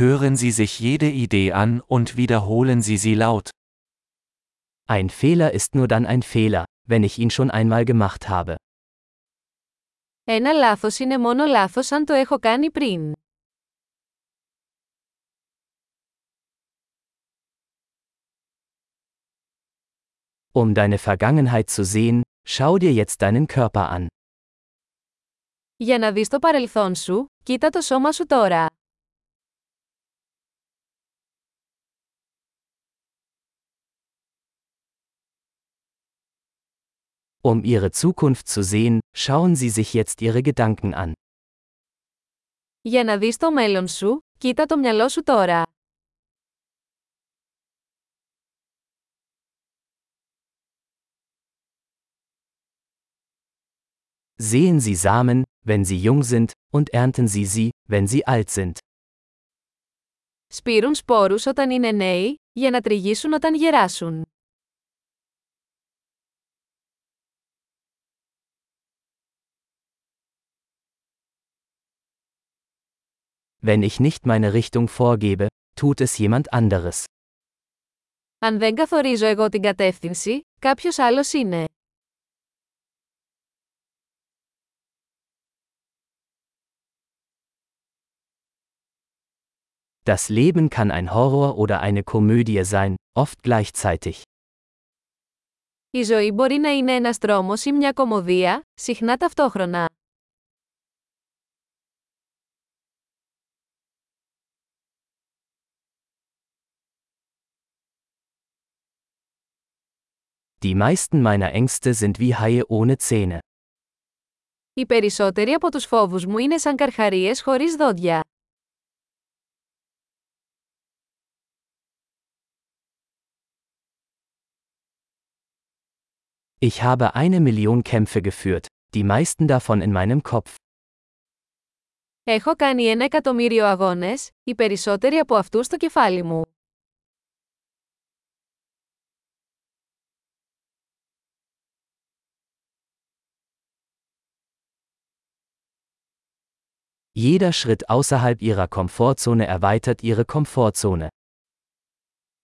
Hören Sie sich jede Idee an und wiederholen Sie sie laut. Ein Fehler ist nur dann ein Fehler, wenn ich ihn schon einmal gemacht habe. Ένα λάθος είναι μόνο λάθος αν το έχω κάνει πριν. Um deine Vergangenheit zu sehen, schau dir jetzt deinen Körper an. Για να δεις το παρελθόν σου, κοίτα το σώμα σου τώρα. Um ihre Zukunft zu sehen, schauen Sie sich jetzt Ihre Gedanken an. Για να δεις το μέλλον σου, κοίτα το μυαλό σου τώρα. Sehen Sie Samen, wenn sie jung sind, und ernten Sie sie, wenn sie alt sind. Σπείρουν σπόρους όταν είναι νέοι, για να τριγίσουν όταν γεράσουν. Wenn ich nicht meine Richtung vorgebe, tut es jemand anderes. Αν δεν καθορίζω εγώ την κατεύθυνση, κάποιος άλλος είναι. Das Leben kann ein Horror oder eine Komödie sein, oft gleichzeitig. Η ζωή μπορεί να είναι ένας τρόμος ή μια κομμωδία, συχνά ταυτόχρονα. Die meisten meiner Ängste sind wie Haie ohne Zähne. Οι περισσότεροι από τους φόβους μου είναι σαν καρχαρίες χωρίς δόντια. Ich habe eine Million Kämpfe geführt, die meisten davon in meinem Kopf. Έχω κάνει ένα εκατομμύριο αγώνες, οι περισσότεροι από αυτούς στο κεφάλι μου. Jeder Schritt außerhalb ihrer Komfortzone erweitert ihre Komfortzone.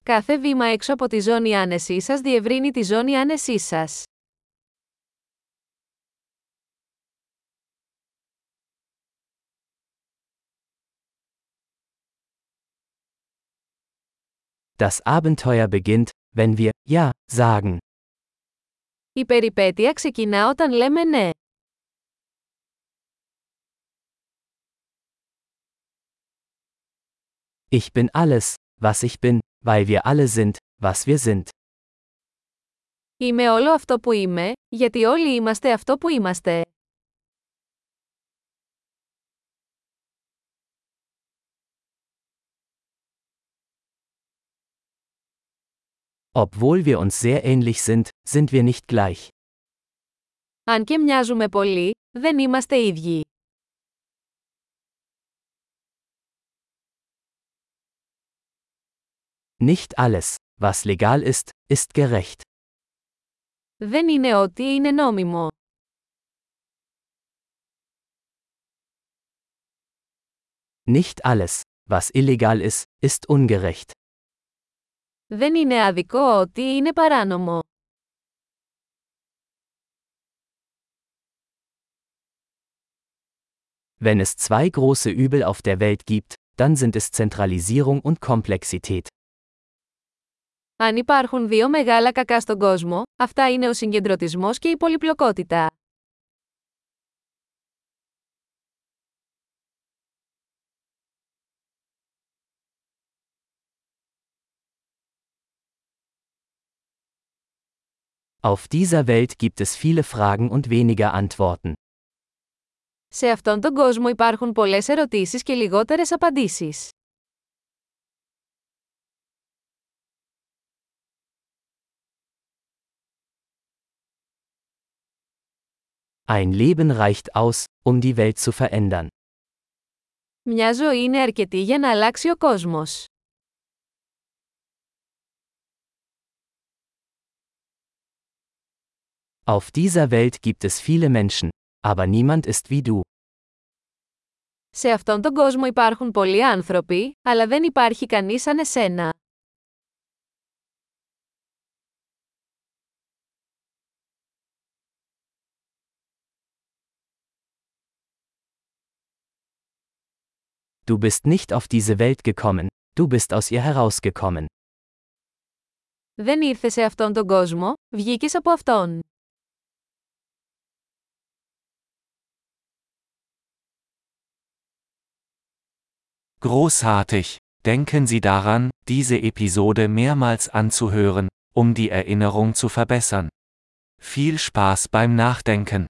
Κάθε βήμα έξω από τη ζώνη άνεσής σας διευρύνει τη ζώνη άνεσής σας. Das Abenteuer beginnt, wenn wir Ja sagen. Η περιπέτεια ξεκινά όταν λέμε ναι. Ich bin alles, was ich bin, weil wir alle sind, was wir sind. Είμαι όλο αυτό που είμαι, γιατί όλοι είμαστε αυτό που είμαστε. Obwohl wir uns sehr ähnlich sind, sind wir nicht gleich. Αν και μοιάζουμε πολύ, δεν είμαστε ίδιοι. Nicht alles, was legal ist, ist gerecht. Δεν είναι ό,τι είναι νόμιμο. Nicht alles, was illegal ist, ist ungerecht. Δεν είναι άδικο ό,τι είναι παράνομο. Wenn es zwei große Übel auf der Welt gibt, dann sind es Zentralisierung und Komplexität. Αν υπάρχουν δύο μεγάλα κακά στον κόσμο, αυτά είναι ο συγκεντρωτισμός και η πολυπλοκότητα. Auf dieser Welt gibt es viele Fragen und weniger Antworten. Σε αυτόν τον κόσμο υπάρχουν πολλές ερωτήσεις και λιγότερες απαντήσεις. Ein Leben reicht aus, um die Welt zu verändern. Μια ζωή είναι αρκετή για να αλλάξει ο κόσμος. Auf dieser Welt gibt es viele Menschen, aber niemand ist wie du. Σε αυτόν τον κόσμο υπάρχουν πολλοί άνθρωποι, αλλά δεν υπάρχει κανείς σαν εσένα. Du bist nicht auf diese Welt gekommen, du bist aus ihr herausgekommen. Δεν ήρθες σε αυτόν τον κόσμο, βγήκες από αυτόν. Großartig! Denken Sie daran, diese Episode mehrmals anzuhören, um die Erinnerung zu verbessern. Viel Spaß beim Nachdenken!